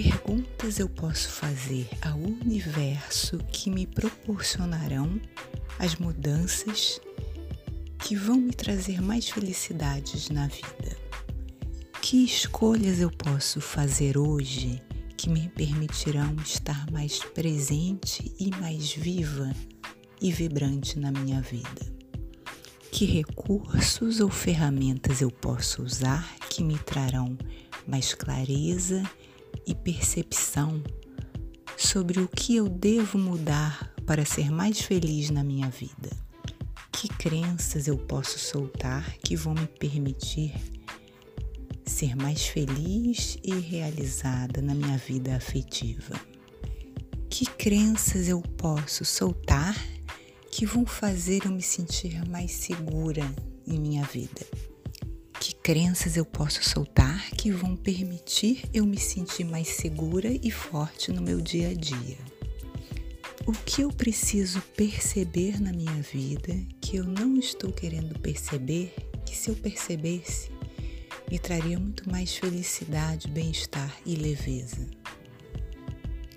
escolhas eu posso fazer ao universo que me proporcionarão as mudanças que vão me trazer mais felicidades na vida? Que escolhas eu posso fazer hoje que me permitirão estar mais presente e mais viva e vibrante na minha vida? Que recursos ou ferramentas eu posso usar que me trarão mais clareza e percepção sobre o que eu devo mudar para ser mais feliz na minha vida? Que crenças eu posso soltar que vão me permitir ser mais feliz e realizada na minha vida afetiva? Que crenças eu posso soltar que vão fazer eu me sentir mais segura em minha vida? Que crenças eu posso soltar que vão permitir eu me sentir mais segura e forte no meu dia a dia? O que eu preciso perceber na minha vida que eu não estou querendo perceber, que se eu percebesse, me traria muito mais felicidade, bem-estar e leveza?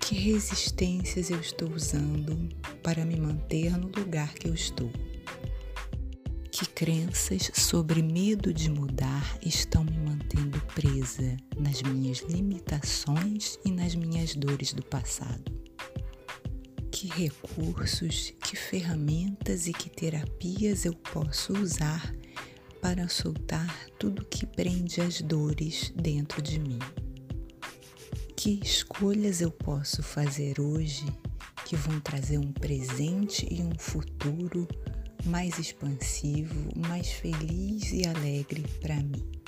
Que resistências eu estou usando para me manter no lugar que eu estou? Que crenças sobre medo de mudar estão me mantendo presa nas minhas limitações e nas minhas dores do passado? Que recursos, que ferramentas e que terapias eu posso usar para soltar tudo que prende as dores dentro de mim? Que escolhas eu posso fazer hoje que vão trazer um presente e um futuro mais expansivo, mais feliz e alegre para mim?